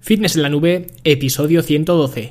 Fitness en la nube, episodio 112.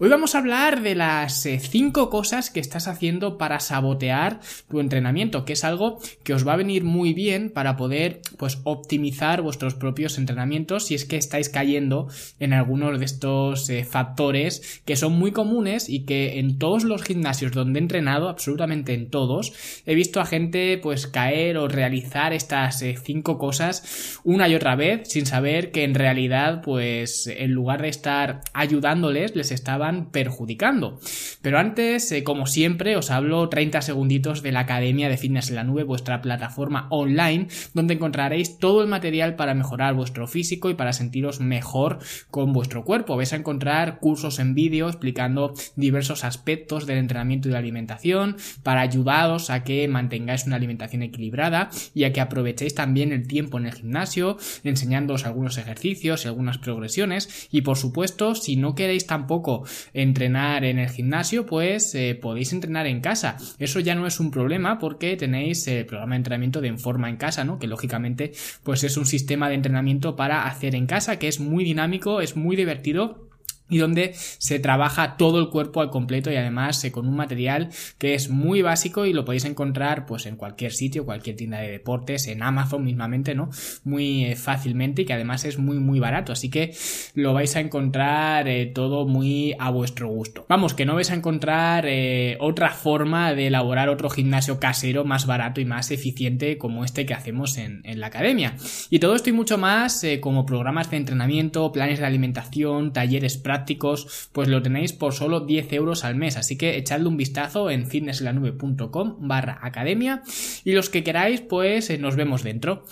Hoy vamos a hablar de las 5 eh, cosas que estás haciendo para sabotear tu entrenamiento, que es algo que os va a venir muy bien para poder pues optimizar vuestros propios entrenamientos si es que estáis cayendo en algunos de estos eh, factores que son muy comunes y que en todos los gimnasios donde he entrenado, absolutamente en todos, he visto a gente pues caer o realizar estas 5 eh, cosas una y otra vez sin saber que en realidad pues en lugar de estar ayudándoles les estaba perjudicando. Pero antes, eh, como siempre, os hablo 30 segunditos de la Academia de Fitness en la Nube, vuestra plataforma online, donde encontraréis todo el material para mejorar vuestro físico y para sentiros mejor con vuestro cuerpo. Vais a encontrar cursos en vídeo explicando diversos aspectos del entrenamiento y de la alimentación para ayudaros a que mantengáis una alimentación equilibrada y a que aprovechéis también el tiempo en el gimnasio, enseñándoos algunos ejercicios y algunas progresiones. Y por supuesto, si no queréis tampoco entrenar en el gimnasio, pues eh, podéis entrenar en casa. Eso ya no es un problema porque tenéis el programa de entrenamiento de en forma en casa, ¿no? Que lógicamente pues es un sistema de entrenamiento para hacer en casa que es muy dinámico, es muy divertido y donde se trabaja todo el cuerpo al completo y además eh, con un material que es muy básico y lo podéis encontrar pues en cualquier sitio, cualquier tienda de deportes, en Amazon mismamente, ¿no? Muy eh, fácilmente y que además es muy muy barato, así que lo vais a encontrar eh, todo muy a vuestro gusto. Vamos, que no vais a encontrar otra forma de elaborar otro gimnasio casero más barato y más eficiente como este que hacemos en, en la academia. Y todo esto y mucho más como programas de entrenamiento, planes de alimentación, talleres prácticos, prácticos, pues lo tenéis por solo 10 euros al mes. Así que echadle un vistazo en fitnesslanube.com barra academia y los que queráis, pues eh, nos vemos dentro.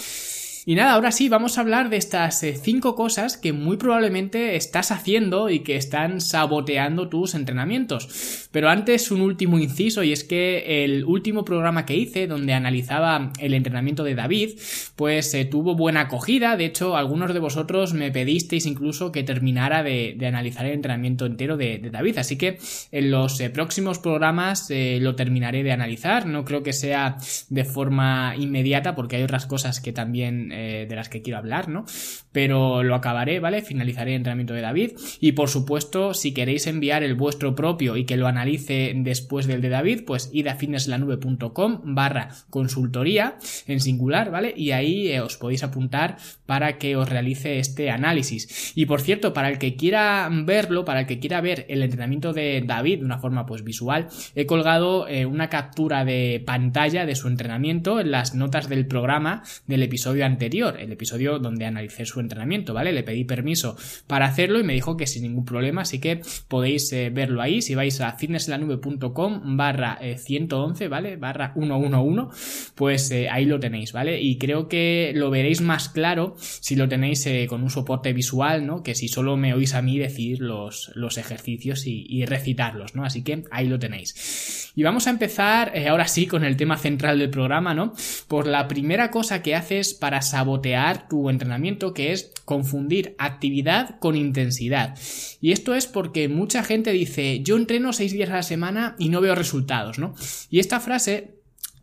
Y nada, ahora sí, vamos a hablar de estas 5 eh, cosas que muy probablemente estás haciendo y que están saboteando tus entrenamientos. Pero antes un último inciso y es que el último programa que hice donde analizaba el entrenamiento de David, pues eh, tuvo buena acogida. De hecho, algunos de vosotros me pedisteis incluso que terminara de, analizar el entrenamiento entero de, David. Así que en los eh, próximos programas lo terminaré de analizar. No creo que sea de forma inmediata porque hay otras cosas que también eh, de las que quiero hablar, ¿no? Pero lo acabaré, ¿vale? Finalizaré el entrenamiento de David y por supuesto, si queréis enviar el vuestro propio y que lo analice después del de David, pues id a fitnesslanube.com barra consultoría en singular, ¿vale? Y ahí eh, os podéis apuntar para que os realice este análisis. Y por cierto, para el que quiera verlo, para el que quiera ver el entrenamiento de David de una forma pues visual, he colgado eh, una captura de pantalla de su entrenamiento en las notas del programa del episodio anterior el episodio donde analicé su entrenamiento, ¿vale? Le pedí permiso para hacerlo y me dijo que sin ningún problema, así que podéis eh, verlo ahí. Si vais a fitnesslanube.com barra 111, eh, ¿vale? Barra 111, pues eh, ahí lo tenéis, ¿vale? Y creo que lo veréis más claro si lo tenéis con un soporte visual, ¿no? Que si solo me oís a mí decir los, los ejercicios y, y recitarlos, ¿no? Así que ahí lo tenéis. Y vamos a empezar ahora sí con el tema central del programa, ¿no? Por la primera cosa que haces para sabotear tu entrenamiento, que es confundir actividad con intensidad. Y esto es porque mucha gente dice, yo entreno seis días a la semana y no veo resultados, ¿no? Y esta frase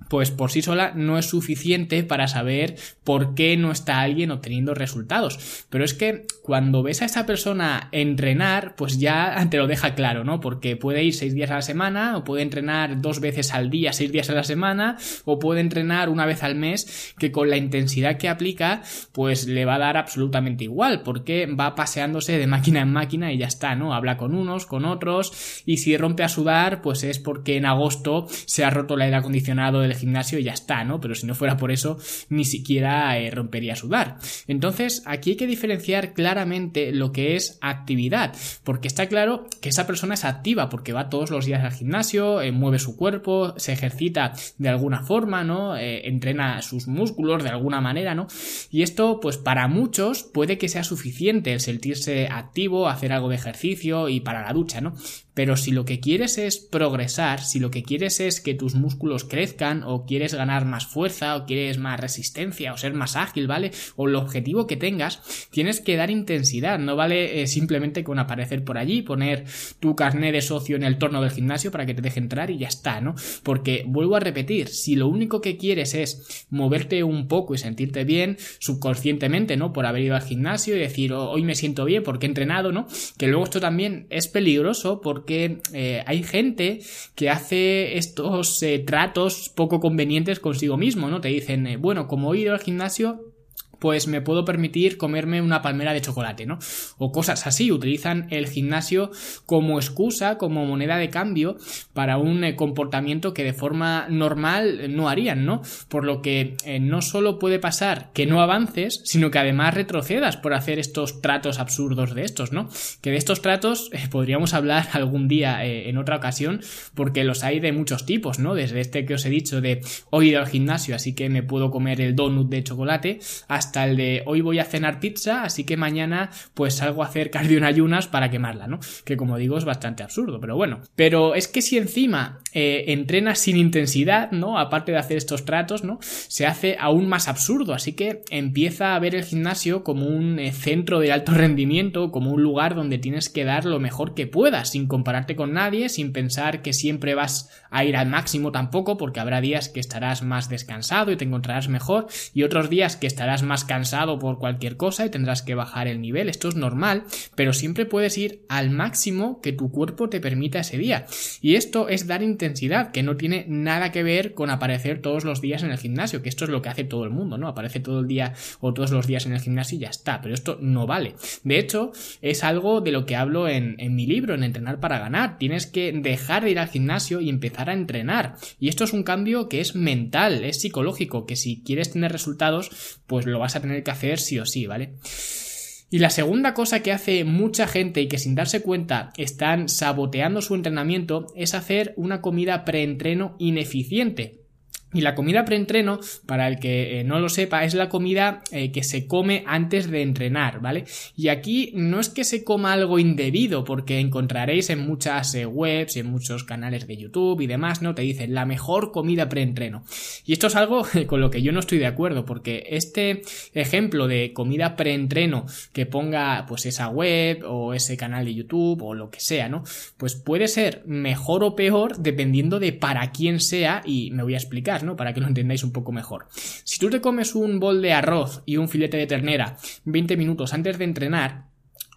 pues por sí sola no es suficiente para saber por qué no está alguien obteniendo resultados. Pero es que cuando ves a esa persona entrenar, pues ya te lo deja claro, ¿no? Porque puede ir seis días a la semana, o puede entrenar dos veces al día, seis días a la semana, o puede entrenar una vez al mes, que con la intensidad que aplica, pues le va a dar absolutamente igual, porque va paseándose de máquina en máquina y ya está, ¿no? Habla con unos, con otros, y si rompe a sudar, pues es porque en agosto se ha roto el aire acondicionado del gimnasio y ya está, ¿no? Pero si no fuera por eso, ni siquiera eh, rompería a sudar. Entonces, aquí hay que diferenciar claramente lo que es actividad, porque está claro que esa persona es activa, porque va todos los días al gimnasio, eh, mueve su cuerpo, se ejercita de alguna forma, ¿no? Eh, entrena sus músculos de alguna manera, ¿no? Y esto, pues para muchos puede que sea suficiente el sentirse activo, hacer algo de ejercicio y para la ducha, ¿no? Pero si lo que quieres es progresar, si lo que quieres es que tus músculos crezcan, o quieres ganar más fuerza, o quieres más resistencia, o ser más ágil, ¿vale? O el objetivo que tengas, tienes que dar intensidad. No vale eh, simplemente con aparecer por allí, poner tu carnet de socio en el torno del gimnasio para que te deje entrar y ya está, ¿no? Porque vuelvo a repetir, si lo único que quieres es moverte un poco y sentirte bien, subconscientemente, ¿no? Por haber ido al gimnasio y decir, oh, hoy me siento bien porque he entrenado, ¿no? Que luego esto también es peligroso porque que eh, hay gente que hace estos eh, tratos poco convenientes consigo mismo, ¿no? Te dicen, eh, bueno, como he ido al gimnasio, pues me puedo permitir comerme una palmera de chocolate, ¿no? O cosas así, utilizan el gimnasio como excusa, como moneda de cambio para un eh, comportamiento que de forma normal no harían, ¿no? Por lo que eh, no solo puede pasar que no avances, sino que además retrocedas por hacer estos tratos absurdos de estos, ¿no? Que de estos tratos eh, podríamos hablar algún día en otra ocasión, porque los hay de muchos tipos, ¿no? Desde este que os he dicho de hoy ir al gimnasio, así que me puedo comer el donut de chocolate, hasta hasta el de hoy voy a cenar pizza, así que mañana pues salgo a hacer cardio en ayunas para quemarla, ¿no? Que como digo es bastante absurdo, pero bueno. Pero es que si encima eh, entrenas sin intensidad, ¿no? Aparte de hacer estos tratos, ¿no? Se hace aún más absurdo, así que empieza a ver el gimnasio como un eh, centro de alto rendimiento, como un lugar donde tienes que dar lo mejor que puedas, sin compararte con nadie, sin pensar que siempre vas a ir al máximo tampoco, porque habrá días que estarás más descansado y te encontrarás mejor, y otros días que estarás más cansado por cualquier cosa y tendrás que bajar el nivel. Esto es normal, pero siempre puedes ir al máximo que tu cuerpo te permita ese día. Y esto es dar intensidad, que no tiene nada que ver con aparecer todos los días en el gimnasio, que esto es lo que hace todo el mundo, ¿no? Aparece todo el día o todos los días en el gimnasio y ya está, pero esto no vale. De hecho, es algo de lo que hablo en, mi libro, en Entrenar para ganar. Tienes que dejar de ir al gimnasio y empezar a entrenar. Y esto es un cambio que es mental, es psicológico, que si quieres tener resultados, pues lo vas a tener que hacer sí o sí, ¿vale? Y la segunda cosa que hace mucha gente y que sin darse cuenta están saboteando su entrenamiento es hacer una comida preentreno ineficiente. Y la comida preentreno, para el que eh, no lo sepa, es la comida eh, que se come antes de entrenar, ¿vale? Y aquí no es que se coma algo indebido, porque encontraréis en muchas eh, webs, en muchos canales de YouTube y demás, ¿no? Te dicen la mejor comida preentreno. Y esto es algo con lo que yo no estoy de acuerdo, porque este ejemplo de comida preentreno que ponga pues esa web o ese canal de YouTube o lo que sea, ¿no? Pues puede ser mejor o peor dependiendo de para quién sea y me voy a explicar. Para que lo entendáis un poco mejor. Si tú te comes un bol de arroz y un filete de ternera 20 minutos antes de entrenar,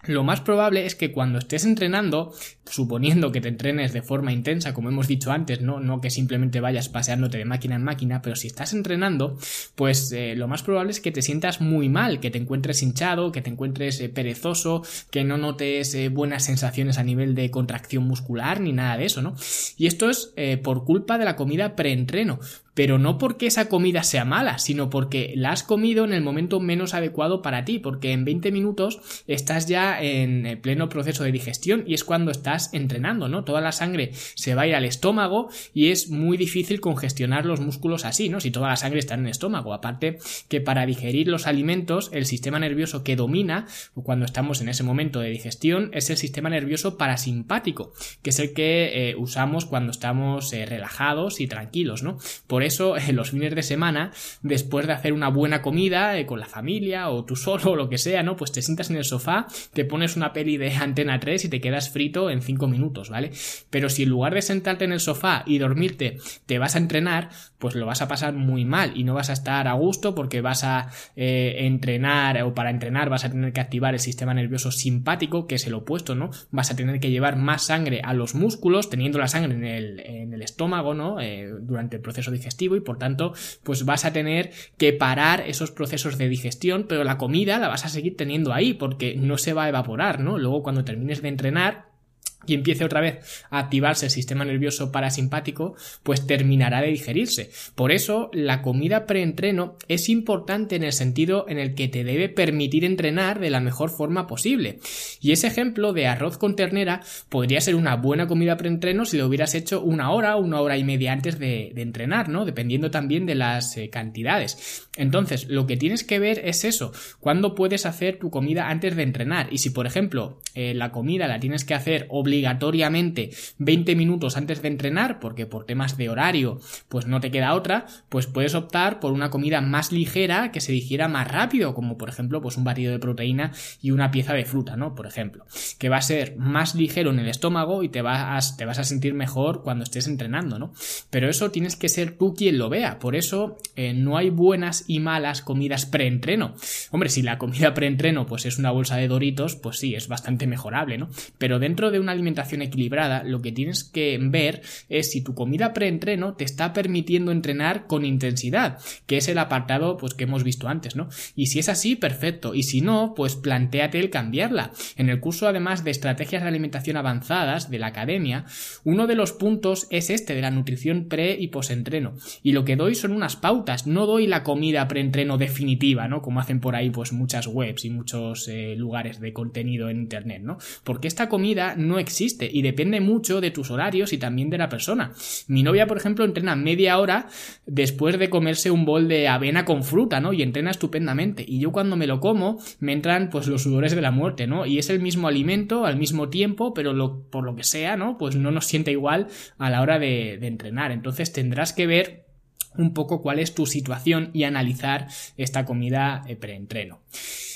lo más probable es que cuando estés entrenando, suponiendo que te entrenes de forma intensa, como hemos dicho antes, no, no que simplemente vayas paseándote de máquina en máquina, pero si estás entrenando, pues eh, lo más probable es que te sientas muy mal, que te encuentres hinchado, que te encuentres eh, perezoso, que no notes eh, buenas sensaciones a nivel de contracción muscular ni nada de eso, ¿no? Y esto es por culpa de la comida preentreno, pero no porque esa comida sea mala, sino porque la has comido en el momento menos adecuado para ti, porque en 20 minutos estás ya en eh, pleno proceso de digestión y es cuando estás entrenando, ¿no? Toda la sangre se va a ir al estómago y es muy difícil congestionar los músculos así, ¿no? Si toda la sangre está en el estómago. Aparte que para digerir los alimentos, el sistema nervioso que domina cuando estamos en ese momento de digestión es el sistema nervioso parasimpático, que es el que eh, usamos cuando estamos eh, relajados y tranquilos, ¿no? Por eso, en los fines de semana, después de hacer una buena comida con la familia o tú solo o lo que sea, ¿no? Pues te sientas en el sofá, te pones una peli de Antena 3 y te quedas frito en 5 minutos, ¿vale? Pero si en lugar de sentarte en el sofá y dormirte te vas a entrenar, pues lo vas a pasar muy mal y no vas a estar a gusto porque vas a eh, entrenar o para entrenar vas a tener que activar el sistema nervioso simpático, que es el opuesto, ¿no? Vas a tener que llevar más sangre a los músculos, teniendo la sangre en el, en el estómago, ¿no? Eh, durante el proceso digestivo y por tanto, pues vas a tener que parar esos procesos de digestión, pero la comida la vas a seguir teniendo ahí porque no se va a evaporar, ¿no? Luego cuando termines de entrenar, y empiece otra vez a activarse el sistema nervioso parasimpático, pues terminará de digerirse. Por eso, la comida preentreno es importante en el sentido en el que te debe permitir entrenar de la mejor forma posible. Y ese ejemplo de arroz con ternera podría ser una buena comida preentreno si lo hubieras hecho una hora, una hora y media antes de, entrenar, ¿no? Dependiendo también de las eh, cantidades. Entonces, lo que tienes que ver es eso, cuándo puedes hacer tu comida antes de entrenar. Y si, por ejemplo, eh, la comida la tienes que hacer obligatoriamente 20 minutos antes de entrenar, porque por temas de horario, pues no te queda otra, pues puedes optar por una comida más ligera que se digiera más rápido, como por ejemplo, pues un batido de proteína y una pieza de fruta, ¿no? Por ejemplo, que va a ser más ligero en el estómago y te vas, te vas a sentir mejor cuando estés entrenando, ¿no? Pero eso tienes que ser tú quien lo vea, por eso eh, no hay buenas y malas comidas preentreno. Hombre, si la comida preentreno pues es una bolsa de doritos, pues sí, es bastante mejorable, ¿no? Pero dentro de una alimentación equilibrada, lo que tienes que ver es si tu comida preentreno te está permitiendo entrenar con intensidad, que es el apartado pues que hemos visto antes, ¿no? Y si es así, perfecto. Y si no, pues planteate el cambiarla. En el curso, además de estrategias de alimentación avanzadas de la academia, uno de los puntos es este de la nutrición pre y posentreno. Y lo que doy son unas pautas, no doy la comida preentreno definitiva, ¿no? Como hacen por ahí pues muchas webs y muchos eh, lugares de contenido en internet, ¿no? Porque esta comida no existe y depende mucho de tus horarios y también de la persona. Mi novia, por ejemplo, entrena media hora después de comerse un bol de avena con fruta, ¿no? Y entrena estupendamente. Y yo cuando me lo como, me entran pues los sudores de la muerte, ¿no? Y es el mismo alimento al mismo tiempo, pero lo, por lo que sea, ¿no? Pues no nos siente igual a la hora de, de entrenar. Entonces tendrás que ver un poco cuál es tu situación y analizar esta comida eh, preentreno.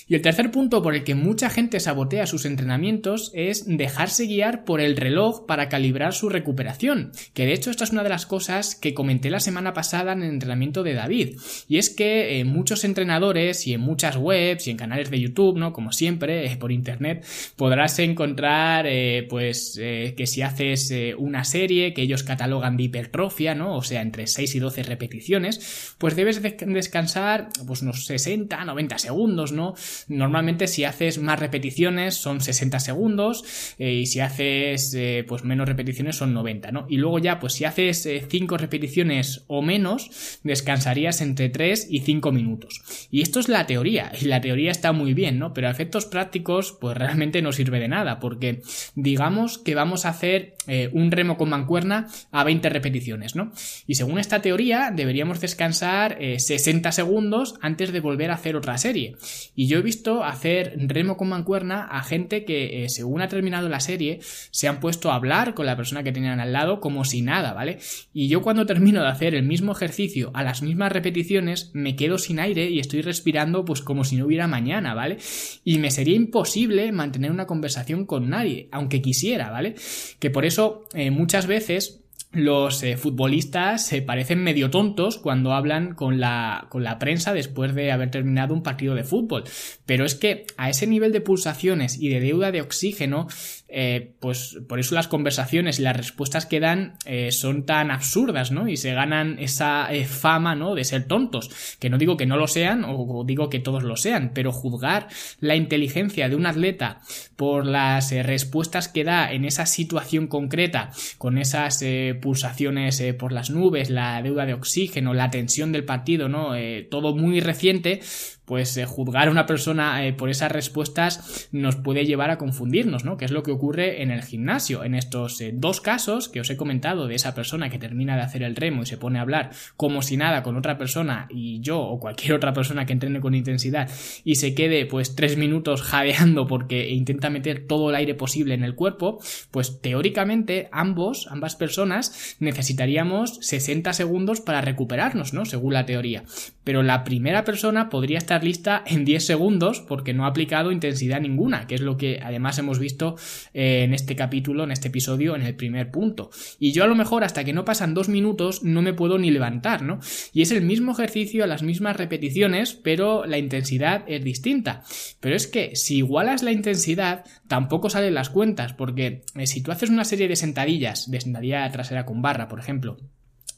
Y el tercer punto por el que mucha gente sabotea sus entrenamientos es dejarse guiar por el reloj para calibrar su recuperación, que de hecho esta es una de las cosas que comenté la semana pasada en el entrenamiento de David, y es que en muchos entrenadores y en muchas webs y en canales de YouTube, ¿no? Como siempre, eh, por internet, podrás encontrar eh, pues eh, que si haces una serie que ellos catalogan de hipertrofia, ¿no? O sea, entre 6 y 12 repeticiones, pues debes descansar pues unos 60, 90 segundos, ¿no? Normalmente si haces más repeticiones son 60 segundos eh, y si haces eh, pues menos repeticiones son 90, ¿no? Y luego ya pues si haces 5 eh, repeticiones o menos descansarías entre 3 y 5 minutos. Y esto es la teoría y la teoría está muy bien, ¿no? Pero a efectos prácticos pues realmente no sirve de nada porque digamos que vamos a hacer un remo con mancuerna a 20 repeticiones, ¿no? Y según esta teoría deberíamos descansar 60 segundos antes de volver a hacer otra serie. Y yo visto hacer remo con mancuerna a gente que, eh, según ha terminado la serie, se han puesto a hablar con la persona que tenían al lado como si nada, ¿vale? Y yo cuando termino de hacer el mismo ejercicio a las mismas repeticiones, me quedo sin aire y estoy respirando pues como si no hubiera mañana, ¿vale? Y me sería imposible mantener una conversación con nadie, aunque quisiera, ¿vale? Que por eso eh, muchas veces los eh, futbolistas se parecen medio tontos cuando hablan con la, con la prensa después de haber terminado un partido de fútbol. Pero es que a ese nivel de pulsaciones y de deuda de oxígeno, eh, pues por eso las conversaciones y las respuestas que dan eh, son tan absurdas, ¿no? Y se ganan esa fama, ¿no? De ser tontos. Que no digo que no lo sean o digo que todos lo sean, pero juzgar la inteligencia de un atleta por las respuestas que da en esa situación concreta, con esas pulsaciones por las nubes, la deuda de oxígeno, la tensión del partido, ¿no? todo muy reciente, pues eh, juzgar a una persona eh, por esas respuestas nos puede llevar a confundirnos, ¿no? Que es lo que ocurre en el gimnasio. En estos eh, dos casos que os he comentado de esa persona que termina de hacer el remo y se pone a hablar como si nada con otra persona y yo o cualquier otra persona que entrene con intensidad y se quede pues tres minutos jadeando porque intenta meter todo el aire posible en el cuerpo, pues teóricamente ambos, ambas personas necesitaríamos 60 segundos para recuperarnos, ¿no? Según la teoría. Pero la primera persona podría estar lista en 10 segundos porque no ha aplicado intensidad ninguna, que es lo que además hemos visto eh, en este capítulo, en este episodio, en el primer punto. Y yo a lo mejor hasta que no pasan dos minutos no me puedo ni levantar, ¿no? Y es el mismo ejercicio las mismas repeticiones, pero la intensidad es distinta. Pero es que si igualas la intensidad, tampoco salen las cuentas, porque eh, si tú haces una serie de sentadillas, de sentadilla trasera con barra, por ejemplo,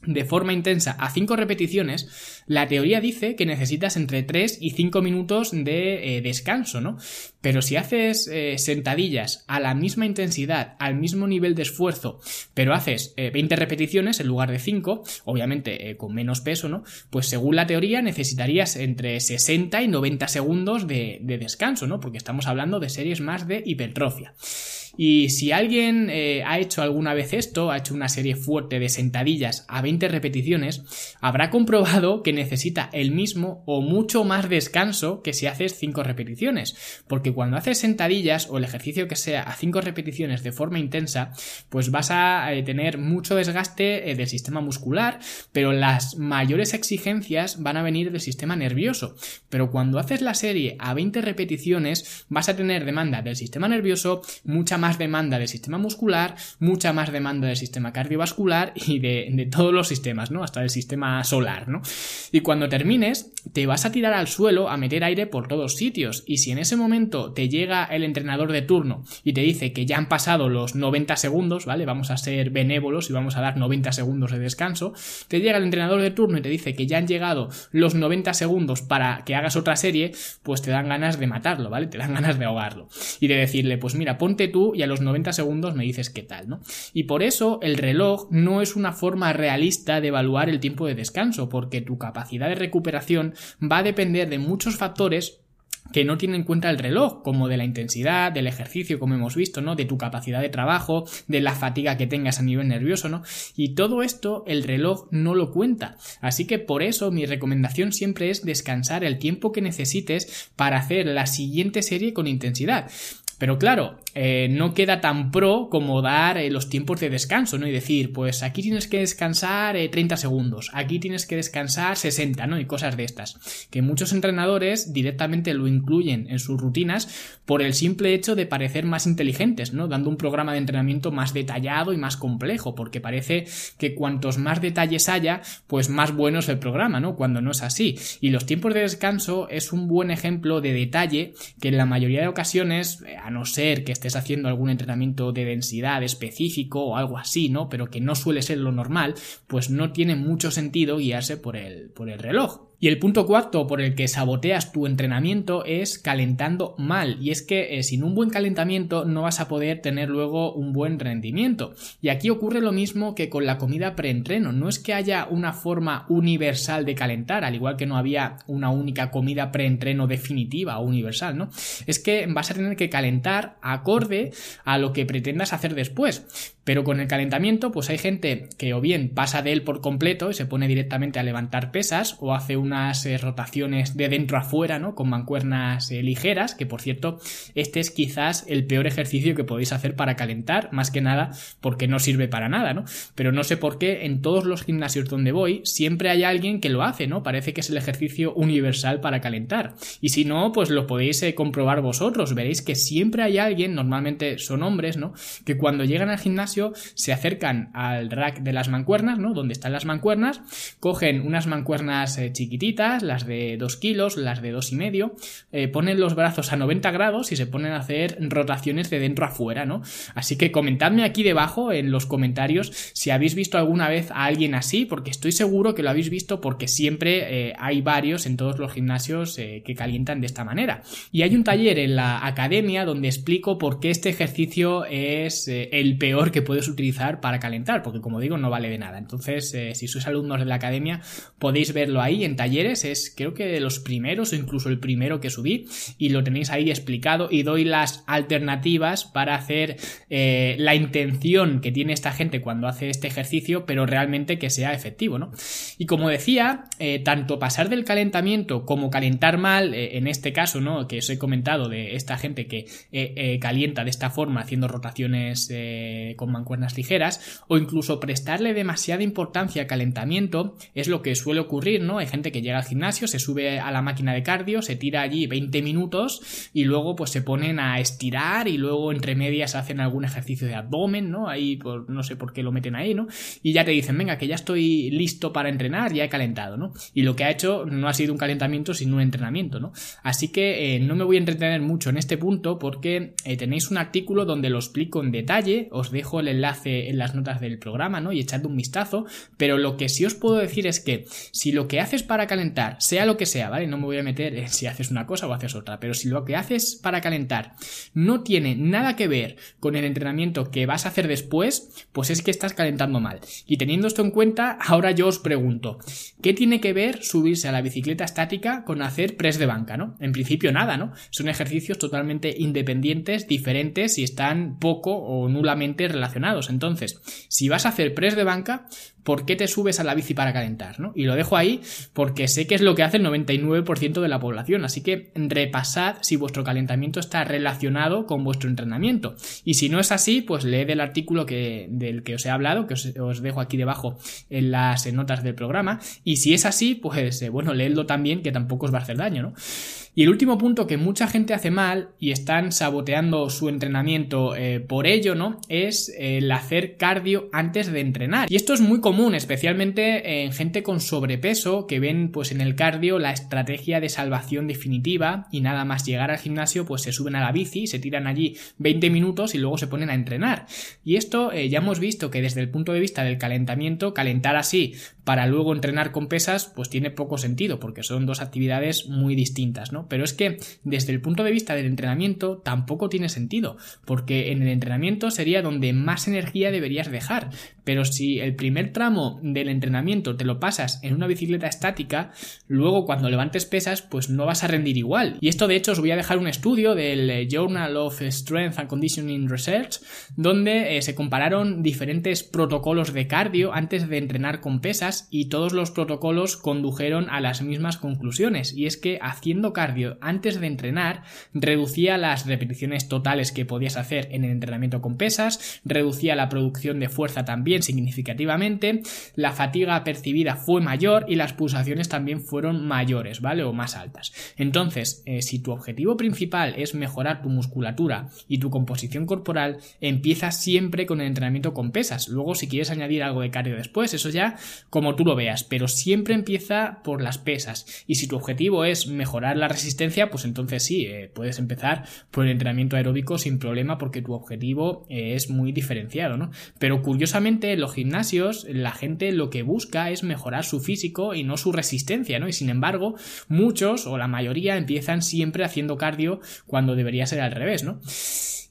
de forma intensa a 5 repeticiones, la teoría dice que necesitas entre 3 y 5 minutos de eh, descanso, ¿no? Pero si haces eh, sentadillas a la misma intensidad, al mismo nivel de esfuerzo, pero haces 20 eh, repeticiones en lugar de 5, obviamente con menos peso, ¿no? Pues según la teoría necesitarías entre 60 y 90 segundos de, de descanso, ¿no? Porque estamos hablando de series más de hipertrofia. Y si alguien eh, ha hecho alguna vez esto, ha hecho una serie fuerte de sentadillas a 20 repeticiones, habrá comprobado que necesita el mismo o mucho más descanso que si haces 5 repeticiones. Porque cuando haces sentadillas o el ejercicio que sea a 5 repeticiones de forma intensa, pues vas a eh, tener mucho desgaste eh, del sistema muscular, pero las mayores exigencias van a venir del sistema nervioso. Pero cuando haces la serie a 20 repeticiones, vas a tener demanda del sistema nervioso, mucha más demanda del sistema muscular, mucha más demanda del sistema cardiovascular y de, todos los sistemas, ¿no? Hasta del sistema solar, ¿no? Y cuando termines, te vas a tirar al suelo a meter aire por todos sitios. Y si en ese momento te llega el entrenador de turno y te dice que ya han pasado los 90 segundos, ¿vale? Vamos a ser benévolos y vamos a dar 90 segundos de descanso. Te llega el entrenador de turno y te dice que ya han llegado los 90 segundos para que hagas otra serie, pues te dan ganas de matarlo, ¿vale? Te dan ganas de ahogarlo. Y de decirle, pues mira, ponte tú y a los 90 segundos me dices qué tal, ¿no? Y por eso el reloj no es una forma realista de evaluar el tiempo de descanso, porque tu capacidad de recuperación va a depender de muchos factores que no tiene en cuenta el reloj, como de la intensidad, del ejercicio, como hemos visto, ¿no? De tu capacidad de trabajo, de la fatiga que tengas a nivel nervioso, ¿no? Y todo esto el reloj no lo cuenta. Así que por eso mi recomendación siempre es descansar el tiempo que necesites para hacer la siguiente serie con intensidad. Pero claro, eh, no queda tan pro como dar eh, los tiempos de descanso, ¿no? Y decir, pues aquí tienes que descansar 30 eh, segundos, aquí tienes que descansar 60, ¿no? Y cosas de estas. Que muchos entrenadores directamente lo incluyen en sus rutinas por el simple hecho de parecer más inteligentes, ¿no? Dando un programa de entrenamiento más detallado y más complejo, porque parece que cuantos más detalles haya, pues más bueno es el programa, ¿no? Cuando no es así. Y los tiempos de descanso es un buen ejemplo de detalle que en la mayoría de ocasiones, no ser que estés haciendo algún entrenamiento de densidad específico o algo así, ¿no? Pero que no suele ser lo normal, pues no tiene mucho sentido guiarse por el, por el reloj. Y el punto cuarto por el que saboteas tu entrenamiento es calentando mal. Y es que eh, sin un buen calentamiento no vas a poder tener luego un buen rendimiento. Y aquí ocurre lo mismo que con la comida preentreno. No es que haya una forma universal de calentar, al igual que no había una única comida preentreno definitiva o universal, ¿no? Es que vas a tener que calentar acorde a lo que pretendas hacer después. Pero con el calentamiento, pues hay gente que o bien pasa de él por completo y se pone directamente a levantar pesas o hace unas eh, rotaciones de dentro a fuera, ¿no? Con mancuernas eh, ligeras, que por cierto, este es quizás el peor ejercicio que podéis hacer para calentar, más que nada porque no sirve para nada, ¿no? Pero no sé por qué en todos los gimnasios donde voy siempre hay alguien que lo hace, ¿no? Parece que es el ejercicio universal para calentar. Y si no, pues lo podéis eh, comprobar vosotros, veréis que siempre hay alguien, normalmente son hombres, ¿no? Que cuando llegan al gimnasio se acercan al rack de las mancuernas, ¿no? Donde están las mancuernas, cogen unas mancuernas eh, chiquititas, las de 2 kilos, las de dos y medio, eh, ponen los brazos a 90 grados y se ponen a hacer rotaciones de dentro a fuera, ¿no? Así que comentadme aquí debajo en los comentarios si habéis visto alguna vez a alguien así, porque estoy seguro que lo habéis visto porque siempre eh, hay varios en todos los gimnasios que calientan de esta manera. Y hay un taller en la academia donde explico por qué este ejercicio es el peor que puedes utilizar para calentar, porque como digo, no vale de nada. Entonces, eh, si sois alumnos de la academia, podéis verlo ahí en talleres, es creo que de los primeros o incluso el primero que subí, y lo tenéis ahí explicado y doy las alternativas para hacer eh, la intención que tiene esta gente cuando hace este ejercicio, pero realmente que sea efectivo, ¿no? Y como decía, eh, tanto pasar del calentamiento como calentar mal, en este caso, ¿no? Que os he comentado de esta gente que calienta de esta forma haciendo rotaciones mancuernas ligeras o incluso prestarle demasiada importancia al calentamiento es lo que suele ocurrir, ¿no? Hay gente que llega al gimnasio, se sube a la máquina de cardio, se tira allí 20 minutos y luego pues se ponen a estirar y luego entre medias hacen algún ejercicio de abdomen, ¿no? Ahí por, no sé por qué lo meten ahí, ¿no? Y ya te dicen, venga, que ya estoy listo para entrenar, ya he calentado, ¿no? Y lo que ha hecho no ha sido un calentamiento, sino un entrenamiento, ¿no? Así que eh, no me voy a entretener mucho en este punto porque eh, tenéis un artículo donde lo explico en detalle, os dejo el enlace en las notas del programa, ¿no? Y echadle un vistazo, pero lo que sí os puedo decir es que si lo que haces para calentar, sea lo que sea, ¿vale? No me voy a meter en si haces una cosa o haces otra, pero si lo que haces para calentar no tiene nada que ver con el entrenamiento que vas a hacer después, pues es que estás calentando mal. Y teniendo esto en cuenta, ahora yo os pregunto, ¿qué tiene que ver subirse a la bicicleta estática con hacer press de banca, ¿no? En principio nada, ¿no? Son ejercicios totalmente independientes, diferentes y están poco o nulamente relacionados. Entonces, si vas a hacer press de banca, ¿por qué te subes a la bici para calentar? ¿no? Y lo dejo ahí porque sé que es lo que hace el 99% de la población, así que repasad si vuestro calentamiento está relacionado con vuestro entrenamiento. Y si no es así, pues leed el artículo que, del que os he hablado, que os, dejo aquí debajo en las notas del programa, y si es así, pues eh, bueno, leedlo también, que tampoco os va a hacer daño, ¿no? Y el último punto que mucha gente hace mal y están saboteando su entrenamiento eh, por ello, ¿no? Es el hacer cardio antes de entrenar. Y esto es muy común, especialmente en gente con sobrepeso que ven pues en el cardio la estrategia de salvación definitiva y nada más llegar al gimnasio pues se suben a la bici, se tiran allí 20 minutos y luego se ponen a entrenar. Y esto eh, ya hemos visto que desde el punto de vista del calentamiento, calentar así para luego entrenar con pesas pues tiene poco sentido porque son dos actividades muy distintas, ¿no? Pero es que desde el punto de vista del entrenamiento tampoco tiene sentido, porque en el entrenamiento sería donde más energía deberías dejar, pero si el primer tramo del entrenamiento te lo pasas en una bicicleta estática, luego cuando levantes pesas, pues no vas a rendir igual. Y esto de hecho os voy a dejar un estudio del Journal of Strength and Conditioning Research, donde eh, se compararon diferentes protocolos de cardio antes de entrenar con pesas y todos los protocolos condujeron a las mismas conclusiones, y es que haciendo cardio antes de entrenar reducía las repeticiones totales que podías hacer en el entrenamiento con pesas, reducía la producción de fuerza también significativamente, la fatiga percibida fue mayor y las pulsaciones también fueron mayores, ¿vale? O más altas. Entonces, eh, si tu objetivo principal es mejorar tu musculatura y tu composición corporal, empieza siempre con el entrenamiento con pesas. Luego, si quieres añadir algo de cardio después, eso ya como tú lo veas, pero siempre empieza por las pesas. Y si tu objetivo es mejorar la resistencia, pues entonces sí, eh, puedes empezar por el entrenamiento aeróbico sin problema porque tu objetivo eh, es muy diferenciado, ¿no? Pero curiosamente en los gimnasios la gente lo que busca es mejorar su físico y no su resistencia, ¿no? Y sin embargo, muchos o la mayoría empiezan siempre haciendo cardio cuando debería ser al revés, ¿no?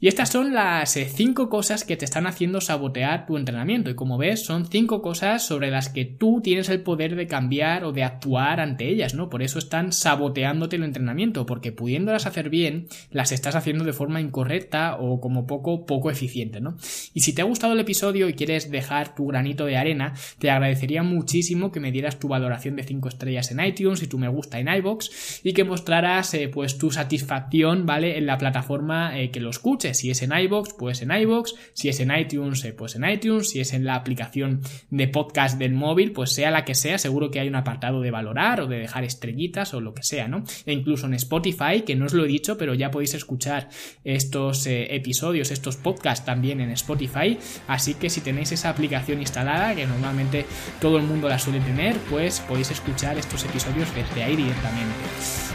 Y estas son las eh, cinco cosas que te están haciendo sabotear tu entrenamiento. Y como ves, son cinco cosas sobre las que tú tienes el poder de cambiar o de actuar ante ellas, ¿no? Por eso están saboteándote el entrenamiento, porque pudiéndolas hacer bien, las estás haciendo de forma incorrecta o como poco, poco eficiente, ¿no? Y si te ha gustado el episodio y quieres dejar tu granito de arena, te agradecería muchísimo que me dieras tu valoración de cinco estrellas en iTunes y tu me gusta en iBox y que mostraras eh, pues tu satisfacción, ¿vale? En la plataforma eh, que lo escuches si es en iBox, pues en iBox. Si es en iTunes, eh, pues en iTunes. Si es en la aplicación de podcast del móvil, pues sea la que sea, seguro que hay un apartado de valorar o de dejar estrellitas o lo que sea, ¿no? E incluso en Spotify, que no os lo he dicho, pero ya podéis escuchar estos eh, episodios, estos podcasts también en Spotify. Así que si tenéis esa aplicación instalada, que normalmente todo el mundo la suele tener, pues podéis escuchar estos episodios desde ahí directamente.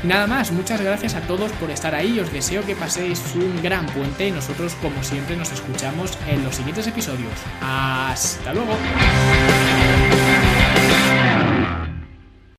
Nada más, muchas gracias a todos por estar ahí. Os deseo que paséis un gran puente y nosotros como siempre nos escuchamos en los siguientes episodios. Hasta luego.